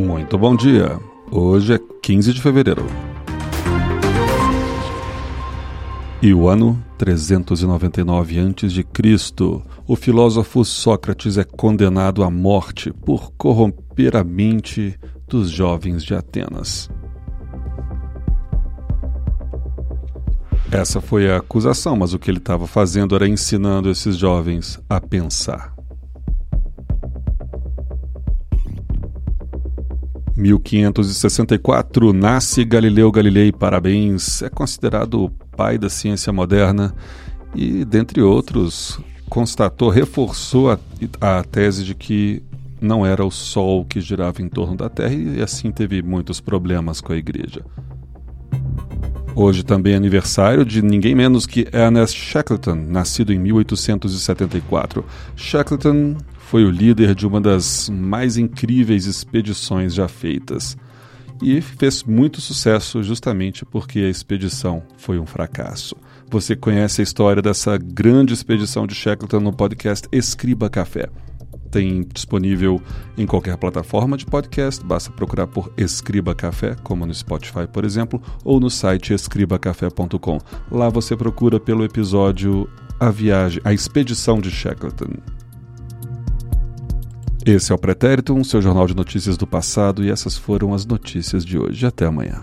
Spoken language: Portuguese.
Muito bom dia. Hoje é 15 de fevereiro. E o ano 399 a.C., o filósofo Sócrates é condenado à morte por corromper a mente dos jovens de Atenas. Essa foi a acusação, mas o que ele estava fazendo era ensinando esses jovens a pensar. 1564 nasce Galileu Galilei, parabéns. É considerado o pai da ciência moderna e, dentre outros, constatou, reforçou a, a tese de que não era o Sol que girava em torno da Terra e assim teve muitos problemas com a Igreja. Hoje também é aniversário de ninguém menos que Ernest Shackleton, nascido em 1874. Shackleton foi o líder de uma das mais incríveis expedições já feitas e fez muito sucesso justamente porque a expedição foi um fracasso. Você conhece a história dessa grande expedição de Shackleton no podcast Escriba Café. Tem disponível em qualquer plataforma de podcast, basta procurar por Escriba Café, como no Spotify, por exemplo, ou no site escribacafé.com. Lá você procura pelo episódio A Viagem, a Expedição de Shackleton. Esse é o Pretérito, seu jornal de notícias do passado, e essas foram as notícias de hoje. Até amanhã.